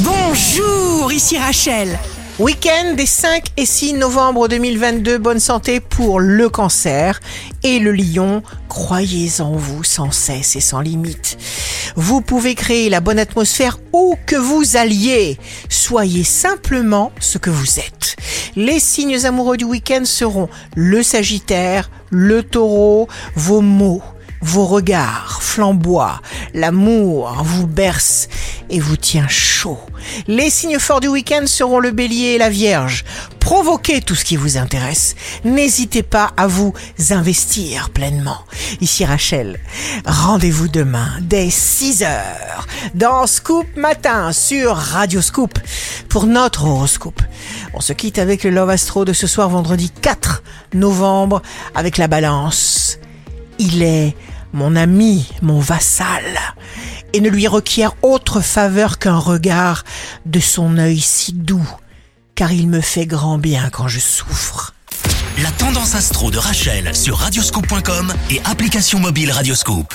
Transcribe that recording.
Bonjour, ici Rachel. Week-end des 5 et 6 novembre 2022, bonne santé pour le cancer et le lion. Croyez en vous sans cesse et sans limite. Vous pouvez créer la bonne atmosphère où que vous alliez. Soyez simplement ce que vous êtes. Les signes amoureux du week-end seront le sagittaire, le taureau, vos mots, vos regards flamboient, l'amour vous berce et vous tient chaud. Les signes forts du week-end seront le bélier et la vierge. Provoquez tout ce qui vous intéresse. N'hésitez pas à vous investir pleinement. Ici Rachel. Rendez-vous demain dès 6 heures dans Scoop Matin sur Radio Scoop pour notre horoscope. On se quitte avec le Love Astro de ce soir vendredi 4 novembre avec la balance. Il est mon ami, mon vassal, et ne lui requiert autre faveur qu'un regard de son œil si doux, car il me fait grand bien quand je souffre. La tendance astro de Rachel sur radioscope.com et application mobile Radioscope.